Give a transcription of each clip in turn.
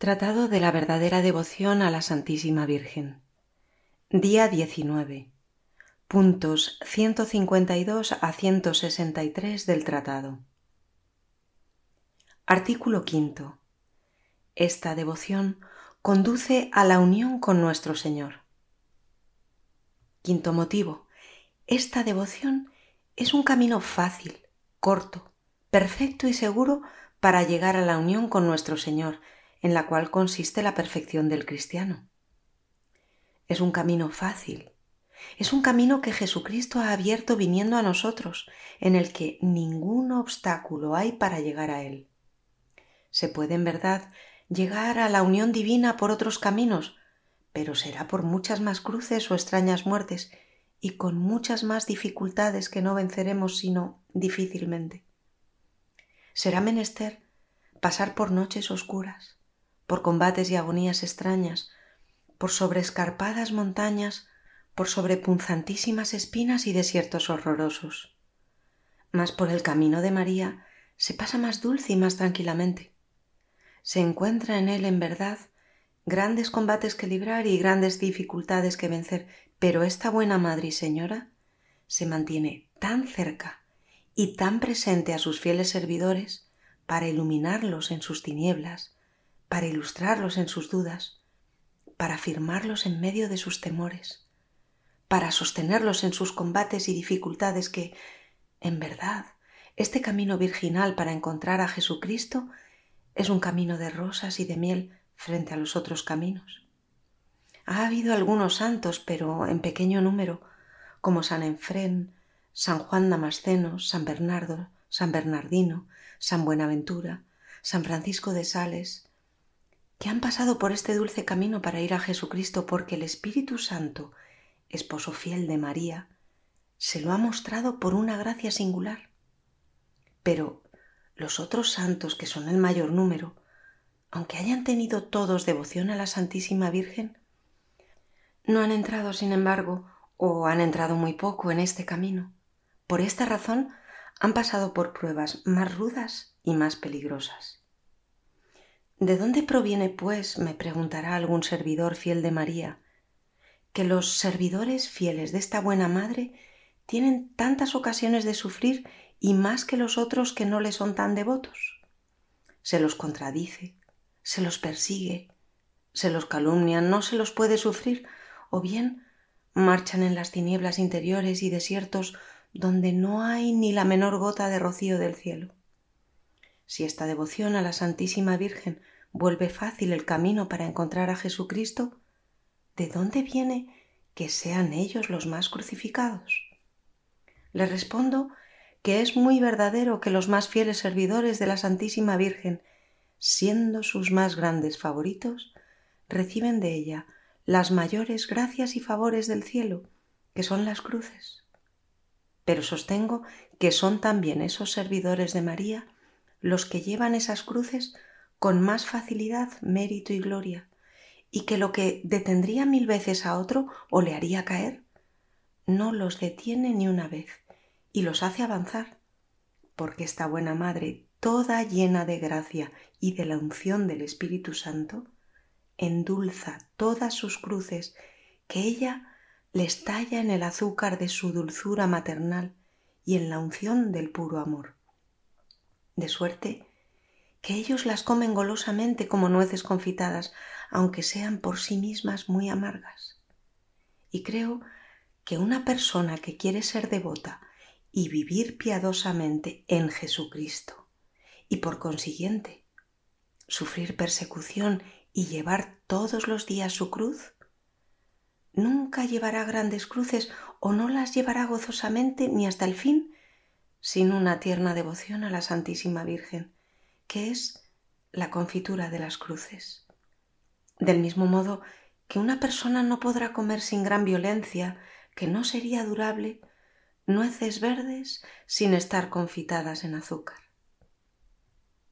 Tratado de la verdadera devoción a la Santísima Virgen. Día 19. Puntos 152 a 163 del Tratado. Artículo quinto. Esta devoción conduce a la unión con nuestro Señor. Quinto motivo. Esta devoción es un camino fácil, corto, perfecto y seguro para llegar a la unión con nuestro Señor, en la cual consiste la perfección del cristiano. Es un camino fácil, es un camino que Jesucristo ha abierto viniendo a nosotros, en el que ningún obstáculo hay para llegar a Él. Se puede en verdad llegar a la unión divina por otros caminos, pero será por muchas más cruces o extrañas muertes y con muchas más dificultades que no venceremos sino difícilmente. Será menester pasar por noches oscuras, por combates y agonías extrañas, por sobrescarpadas montañas, por sobrepunzantísimas espinas y desiertos horrorosos. Mas por el camino de María se pasa más dulce y más tranquilamente. Se encuentra en él en verdad grandes combates que librar y grandes dificultades que vencer, pero esta buena Madre y Señora se mantiene tan cerca y tan presente a sus fieles servidores para iluminarlos en sus tinieblas, para ilustrarlos en sus dudas, para afirmarlos en medio de sus temores, para sostenerlos en sus combates y dificultades que, en verdad, este camino virginal para encontrar a Jesucristo es un camino de rosas y de miel frente a los otros caminos. Ha habido algunos santos, pero en pequeño número, como San Enfrén, San Juan Damasceno, San Bernardo, San Bernardino, San Buenaventura, San Francisco de Sales, que han pasado por este dulce camino para ir a Jesucristo porque el Espíritu Santo, esposo fiel de María, se lo ha mostrado por una gracia singular. Pero los otros santos, que son el mayor número, aunque hayan tenido todos devoción a la Santísima Virgen, no han entrado, sin embargo, o han entrado muy poco en este camino. Por esta razón han pasado por pruebas más rudas y más peligrosas. ¿De dónde proviene, pues, me preguntará algún servidor fiel de María, que los servidores fieles de esta buena madre tienen tantas ocasiones de sufrir y más que los otros que no le son tan devotos? Se los contradice, se los persigue, se los calumnia, no se los puede sufrir, o bien marchan en las tinieblas interiores y desiertos donde no hay ni la menor gota de rocío del cielo. Si esta devoción a la Santísima Virgen vuelve fácil el camino para encontrar a Jesucristo, ¿de dónde viene que sean ellos los más crucificados? Le respondo que es muy verdadero que los más fieles servidores de la Santísima Virgen, siendo sus más grandes favoritos, reciben de ella las mayores gracias y favores del cielo, que son las cruces. Pero sostengo que son también esos servidores de María los que llevan esas cruces con más facilidad mérito y gloria, y que lo que detendría mil veces a otro o le haría caer, no los detiene ni una vez y los hace avanzar, porque esta buena Madre, toda llena de gracia y de la unción del Espíritu Santo, endulza todas sus cruces que ella les talla en el azúcar de su dulzura maternal y en la unción del puro amor. De suerte que ellos las comen golosamente como nueces confitadas, aunque sean por sí mismas muy amargas. Y creo que una persona que quiere ser devota y vivir piadosamente en Jesucristo, y por consiguiente sufrir persecución y llevar todos los días su cruz, nunca llevará grandes cruces o no las llevará gozosamente ni hasta el fin sin una tierna devoción a la Santísima Virgen, que es la confitura de las cruces. Del mismo modo que una persona no podrá comer sin gran violencia, que no sería durable, nueces verdes sin estar confitadas en azúcar.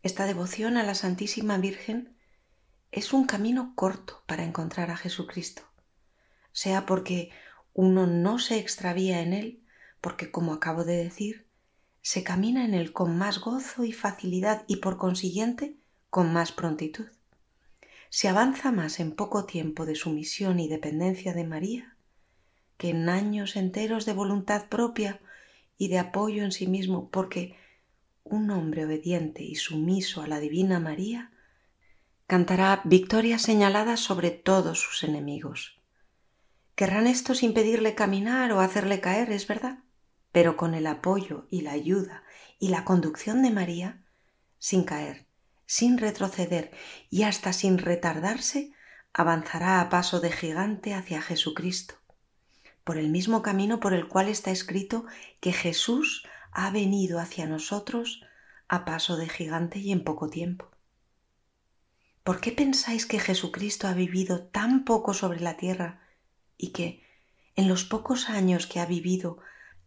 Esta devoción a la Santísima Virgen es un camino corto para encontrar a Jesucristo, sea porque uno no se extravía en él, porque, como acabo de decir, se camina en él con más gozo y facilidad y por consiguiente con más prontitud. se avanza más en poco tiempo de sumisión y dependencia de María que en años enteros de voluntad propia y de apoyo en sí mismo, porque un hombre obediente y sumiso a la Divina María cantará victorias señaladas sobre todos sus enemigos. Querrán estos impedirle caminar o hacerle caer, es verdad, pero con el apoyo y la ayuda y la conducción de María, sin caer, sin retroceder y hasta sin retardarse, avanzará a paso de gigante hacia Jesucristo, por el mismo camino por el cual está escrito que Jesús ha venido hacia nosotros a paso de gigante y en poco tiempo. ¿Por qué pensáis que Jesucristo ha vivido tan poco sobre la tierra y que, en los pocos años que ha vivido,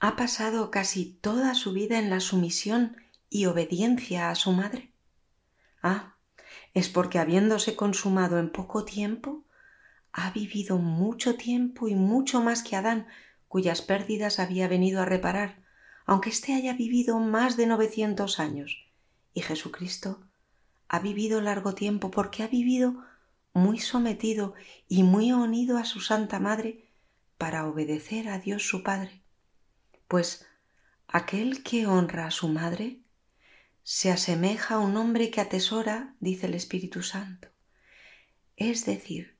ha pasado casi toda su vida en la sumisión y obediencia a su madre? Ah, es porque habiéndose consumado en poco tiempo, ha vivido mucho tiempo y mucho más que Adán, cuyas pérdidas había venido a reparar, aunque éste haya vivido más de novecientos años. Y Jesucristo ha vivido largo tiempo porque ha vivido muy sometido y muy unido a su Santa Madre para obedecer a Dios su Padre. Pues aquel que honra a su Madre se asemeja a un hombre que atesora, dice el Espíritu Santo. Es decir,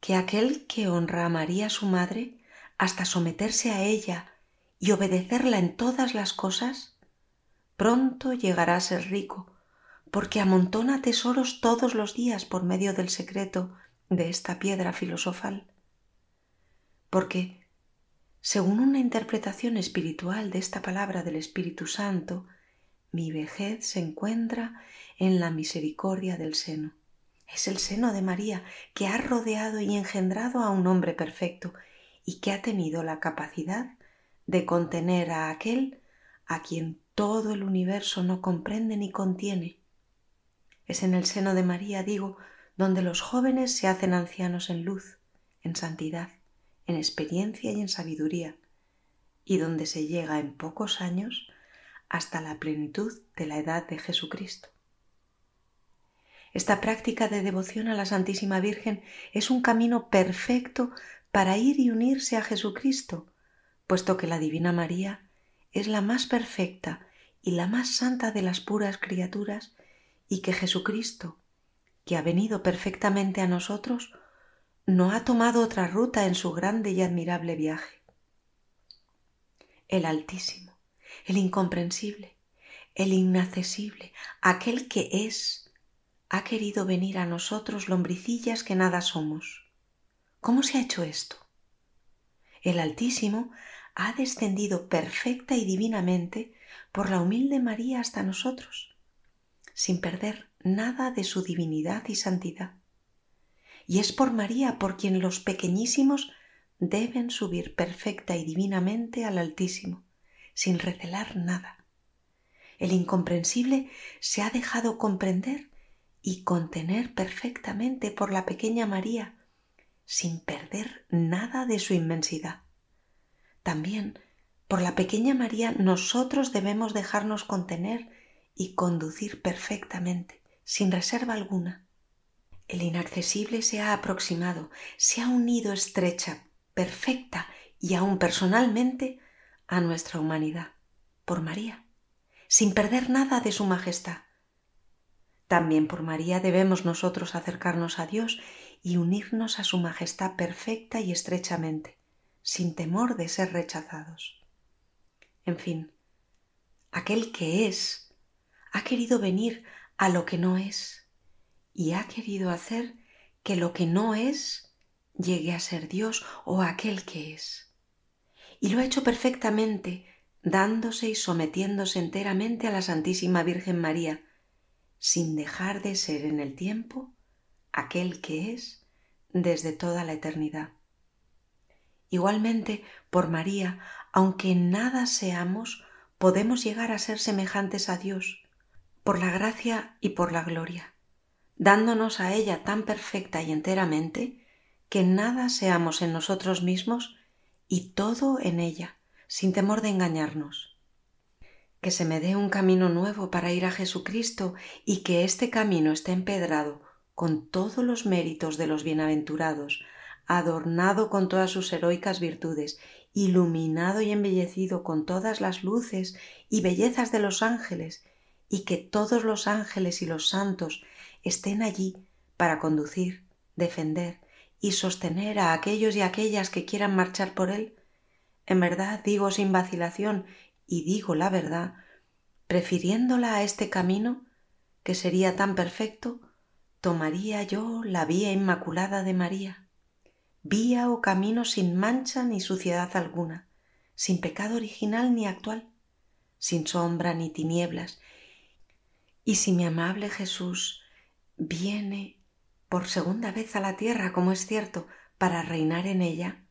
que aquel que honra a María su Madre, hasta someterse a ella y obedecerla en todas las cosas, pronto llegará a ser rico, porque amontona tesoros todos los días por medio del secreto de esta piedra filosofal. Porque, según una interpretación espiritual de esta palabra del Espíritu Santo, mi vejez se encuentra en la misericordia del seno. Es el seno de María que ha rodeado y engendrado a un hombre perfecto y que ha tenido la capacidad de contener a aquel a quien todo el universo no comprende ni contiene, es en el seno de María, digo, donde los jóvenes se hacen ancianos en luz, en santidad, en experiencia y en sabiduría, y donde se llega en pocos años hasta la plenitud de la edad de Jesucristo. Esta práctica de devoción a la Santísima Virgen es un camino perfecto para ir y unirse a Jesucristo, puesto que la Divina María es la más perfecta y la más santa de las puras criaturas y que Jesucristo, que ha venido perfectamente a nosotros, no ha tomado otra ruta en su grande y admirable viaje. El Altísimo, el incomprensible, el inaccesible, aquel que es, ha querido venir a nosotros lombricillas que nada somos. ¿Cómo se ha hecho esto? El Altísimo ha descendido perfecta y divinamente por la humilde María hasta nosotros sin perder nada de su divinidad y santidad. Y es por María por quien los pequeñísimos deben subir perfecta y divinamente al Altísimo, sin recelar nada. El incomprensible se ha dejado comprender y contener perfectamente por la pequeña María, sin perder nada de su inmensidad. También por la pequeña María nosotros debemos dejarnos contener y conducir perfectamente, sin reserva alguna. El inaccesible se ha aproximado, se ha unido estrecha, perfecta y aún personalmente a nuestra humanidad, por María, sin perder nada de su majestad. También por María debemos nosotros acercarnos a Dios y unirnos a su majestad perfecta y estrechamente, sin temor de ser rechazados. En fin, aquel que es ha querido venir a lo que no es y ha querido hacer que lo que no es llegue a ser Dios o aquel que es. Y lo ha hecho perfectamente, dándose y sometiéndose enteramente a la Santísima Virgen María, sin dejar de ser en el tiempo aquel que es desde toda la eternidad. Igualmente, por María, aunque en nada seamos, podemos llegar a ser semejantes a Dios, por la gracia y por la gloria, dándonos a ella tan perfecta y enteramente que nada seamos en nosotros mismos y todo en ella, sin temor de engañarnos. Que se me dé un camino nuevo para ir a Jesucristo y que este camino esté empedrado con todos los méritos de los bienaventurados, adornado con todas sus heroicas virtudes, iluminado y embellecido con todas las luces y bellezas de los ángeles, y que todos los ángeles y los santos estén allí para conducir, defender y sostener a aquellos y aquellas que quieran marchar por él? En verdad digo sin vacilación, y digo la verdad, prefiriéndola a este camino, que sería tan perfecto, tomaría yo la vía inmaculada de María, vía o camino sin mancha ni suciedad alguna, sin pecado original ni actual, sin sombra ni tinieblas. Y si mi amable Jesús viene por segunda vez a la tierra, como es cierto, para reinar en ella,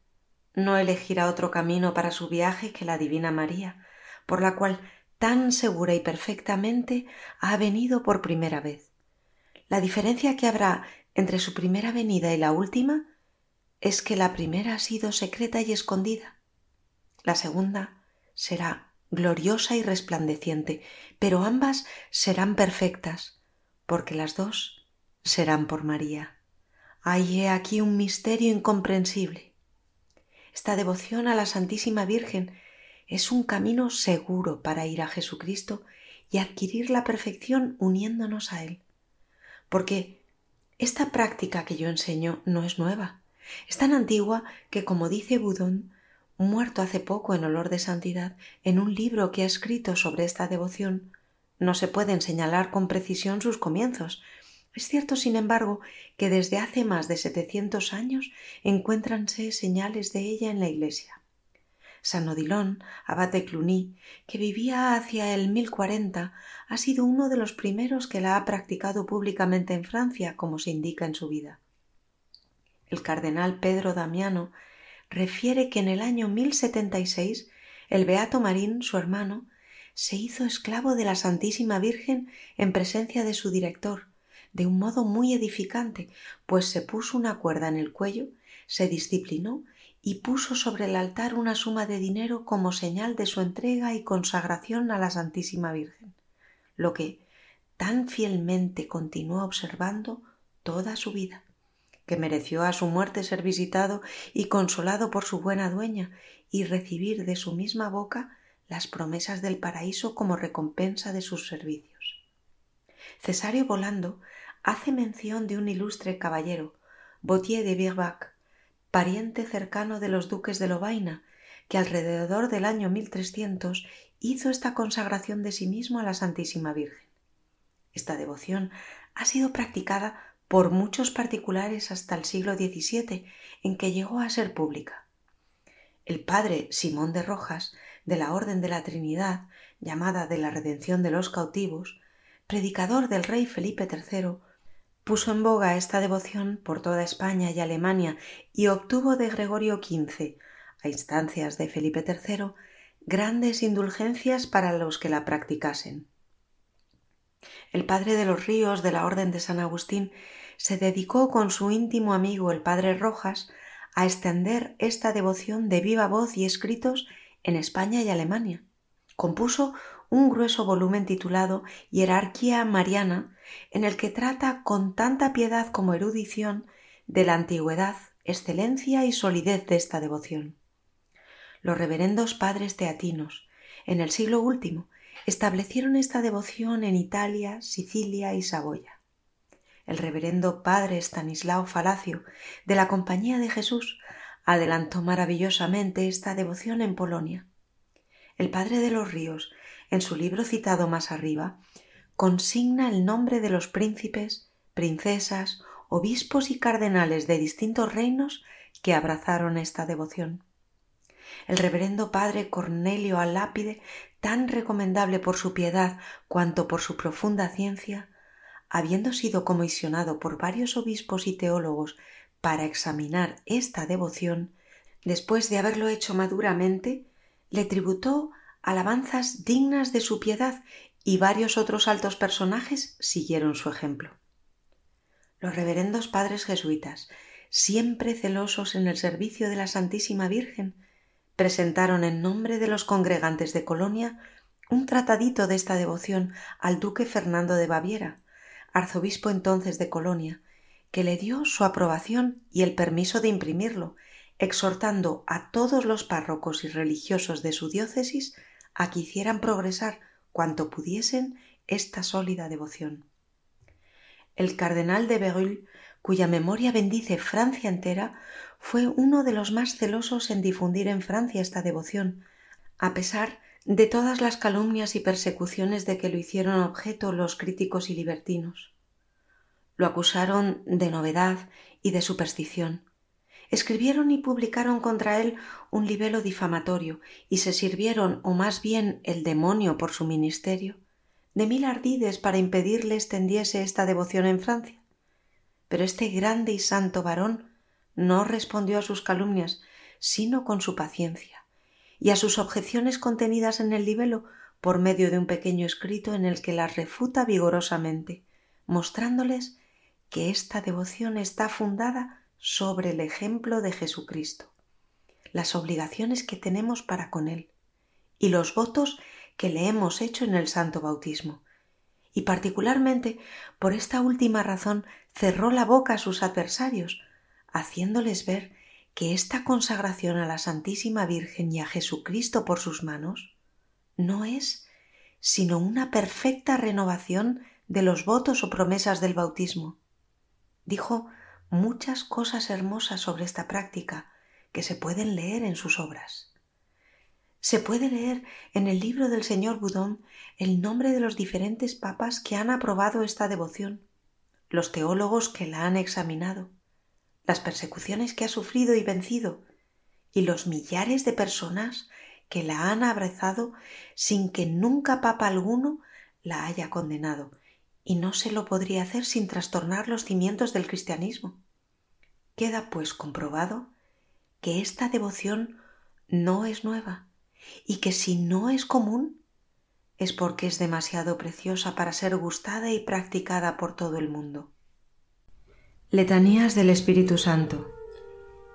no elegirá otro camino para su viaje que la Divina María, por la cual tan segura y perfectamente ha venido por primera vez. La diferencia que habrá entre su primera venida y la última es que la primera ha sido secreta y escondida. La segunda será gloriosa y resplandeciente, pero ambas serán perfectas, porque las dos serán por María. Hay aquí un misterio incomprensible. Esta devoción a la Santísima Virgen es un camino seguro para ir a Jesucristo y adquirir la perfección uniéndonos a Él. Porque esta práctica que yo enseño no es nueva. Es tan antigua que, como dice Budón, muerto hace poco en olor de santidad, en un libro que ha escrito sobre esta devoción, no se pueden señalar con precisión sus comienzos, es cierto, sin embargo, que desde hace más de setecientos años encuéntranse señales de ella en la Iglesia. San Odilon, abate Cluny, que vivía hacia el 1040, ha sido uno de los primeros que la ha practicado públicamente en Francia, como se indica en su vida. El cardenal Pedro Damiano refiere que en el año 1076 el beato Marín, su hermano, se hizo esclavo de la Santísima Virgen en presencia de su director, de un modo muy edificante, pues se puso una cuerda en el cuello, se disciplinó y puso sobre el altar una suma de dinero como señal de su entrega y consagración a la Santísima Virgen, lo que tan fielmente continuó observando toda su vida, que mereció a su muerte ser visitado y consolado por su buena dueña y recibir de su misma boca las promesas del paraíso como recompensa de sus servicios. Cesario Volando hace mención de un ilustre caballero, Bautier de Birbach, pariente cercano de los duques de Lovaina, que alrededor del año 1300 hizo esta consagración de sí mismo a la Santísima Virgen. Esta devoción ha sido practicada por muchos particulares hasta el siglo XVII, en que llegó a ser pública. El padre Simón de Rojas, de la Orden de la Trinidad, llamada de la Redención de los Cautivos, predicador del rey Felipe III, puso en boga esta devoción por toda España y Alemania y obtuvo de Gregorio XV, a instancias de Felipe III, grandes indulgencias para los que la practicasen. El padre de los ríos de la Orden de San Agustín se dedicó con su íntimo amigo el padre Rojas a extender esta devoción de viva voz y escritos en España y Alemania. Compuso un grueso volumen titulado Hierarquía Mariana, en el que trata con tanta piedad como erudición de la antigüedad, excelencia y solidez de esta devoción. Los reverendos padres teatinos, en el siglo último, establecieron esta devoción en Italia, Sicilia y Saboya. El reverendo padre Stanislao Falacio, de la Compañía de Jesús, adelantó maravillosamente esta devoción en Polonia. El padre de los ríos en su libro citado más arriba, consigna el nombre de los príncipes, princesas, obispos y cardenales de distintos reinos que abrazaron esta devoción. El reverendo padre Cornelio Alápide, tan recomendable por su piedad cuanto por su profunda ciencia, habiendo sido comisionado por varios obispos y teólogos para examinar esta devoción, después de haberlo hecho maduramente, le tributó alabanzas dignas de su piedad y varios otros altos personajes siguieron su ejemplo. Los reverendos padres jesuitas, siempre celosos en el servicio de la Santísima Virgen, presentaron en nombre de los congregantes de Colonia un tratadito de esta devoción al duque Fernando de Baviera, arzobispo entonces de Colonia, que le dio su aprobación y el permiso de imprimirlo, exhortando a todos los párrocos y religiosos de su diócesis a que hicieran progresar cuanto pudiesen esta sólida devoción. El cardenal de Berulle, cuya memoria bendice Francia entera, fue uno de los más celosos en difundir en Francia esta devoción, a pesar de todas las calumnias y persecuciones de que lo hicieron objeto los críticos y libertinos. Lo acusaron de novedad y de superstición. Escribieron y publicaron contra él un libelo difamatorio y se sirvieron, o más bien el demonio por su ministerio, de mil ardides para impedirle extendiese esta devoción en Francia. Pero este grande y santo varón no respondió a sus calumnias, sino con su paciencia, y a sus objeciones contenidas en el libelo por medio de un pequeño escrito en el que las refuta vigorosamente, mostrándoles que esta devoción está fundada sobre el ejemplo de Jesucristo, las obligaciones que tenemos para con Él y los votos que le hemos hecho en el santo bautismo. Y particularmente por esta última razón cerró la boca a sus adversarios, haciéndoles ver que esta consagración a la Santísima Virgen y a Jesucristo por sus manos no es sino una perfecta renovación de los votos o promesas del bautismo. Dijo muchas cosas hermosas sobre esta práctica que se pueden leer en sus obras. Se puede leer en el libro del señor Boudon el nombre de los diferentes papas que han aprobado esta devoción, los teólogos que la han examinado, las persecuciones que ha sufrido y vencido, y los millares de personas que la han abrazado sin que nunca papa alguno la haya condenado, y no se lo podría hacer sin trastornar los cimientos del cristianismo. Queda pues comprobado que esta devoción no es nueva y que si no es común es porque es demasiado preciosa para ser gustada y practicada por todo el mundo. Letanías del Espíritu Santo.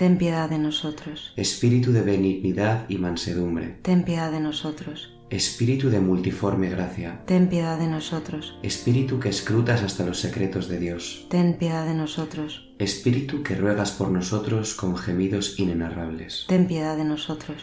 Ten piedad de nosotros. Espíritu de benignidad y mansedumbre. Ten piedad de nosotros. Espíritu de multiforme gracia. Ten piedad de nosotros. Espíritu que escrutas hasta los secretos de Dios. Ten piedad de nosotros. Espíritu que ruegas por nosotros con gemidos inenarrables. Ten piedad de nosotros.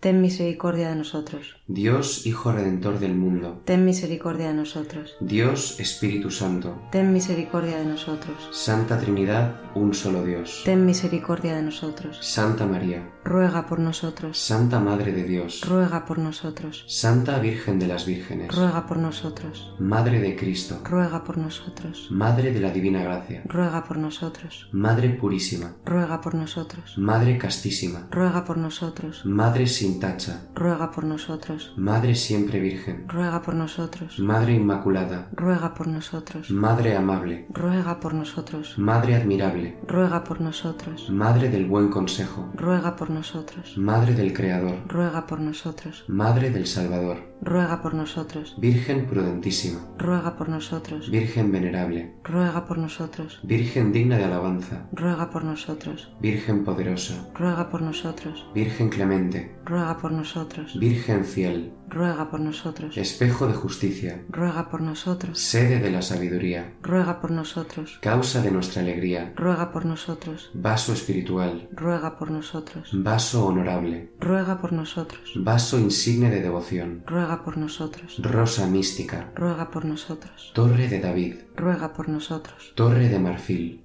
Ten misericordia de nosotros. Dios Hijo Redentor del mundo, Ten misericordia de nosotros. Dios Espíritu Santo, Ten misericordia de nosotros. Santa Trinidad, un solo Dios. Ten misericordia de nosotros. Santa María, Ruega por nosotros. Santa Madre de Dios, Ruega por nosotros. Santa Virgen de las Vírgenes, Ruega por nosotros. Madre de Cristo, Ruega por nosotros. Madre de la Divina Gracia, Ruega por nosotros. Madre Purísima, Ruega por nosotros. Madre Castísima, Ruega por nosotros. Madre sin tacha, Ruega por nosotros. Madre siempre Virgen, Ruega por nosotros. Madre Inmaculada, Ruega por nosotros. Madre amable, Ruega por nosotros. Madre admirable, Ruega por nosotros. Madre del buen consejo, Ruega por nosotros. Madre del Creador, Ruega por nosotros. Madre del Salvador, Ruega por nosotros. Virgen prudentísima, Ruega por nosotros. Virgen venerable, Ruega por nosotros. Virgen digna de alabanza, Ruega por nosotros. Virgen poderosa, Ruega por nosotros. Virgen clemente, Ruega por nosotros. Virgen fiel, Ruega por nosotros. espejo de justicia, Ruega por nosotros. sede de la sabiduría, Ruega por nosotros. causa de nuestra alegría, Ruega por nosotros. vaso espiritual, Ruega por nosotros. vaso honorable, Ruega por nosotros. vaso insigne de devoción, Ruega por nosotros. rosa mística, Ruega por nosotros. torre de David, Ruega por nosotros. torre de marfil,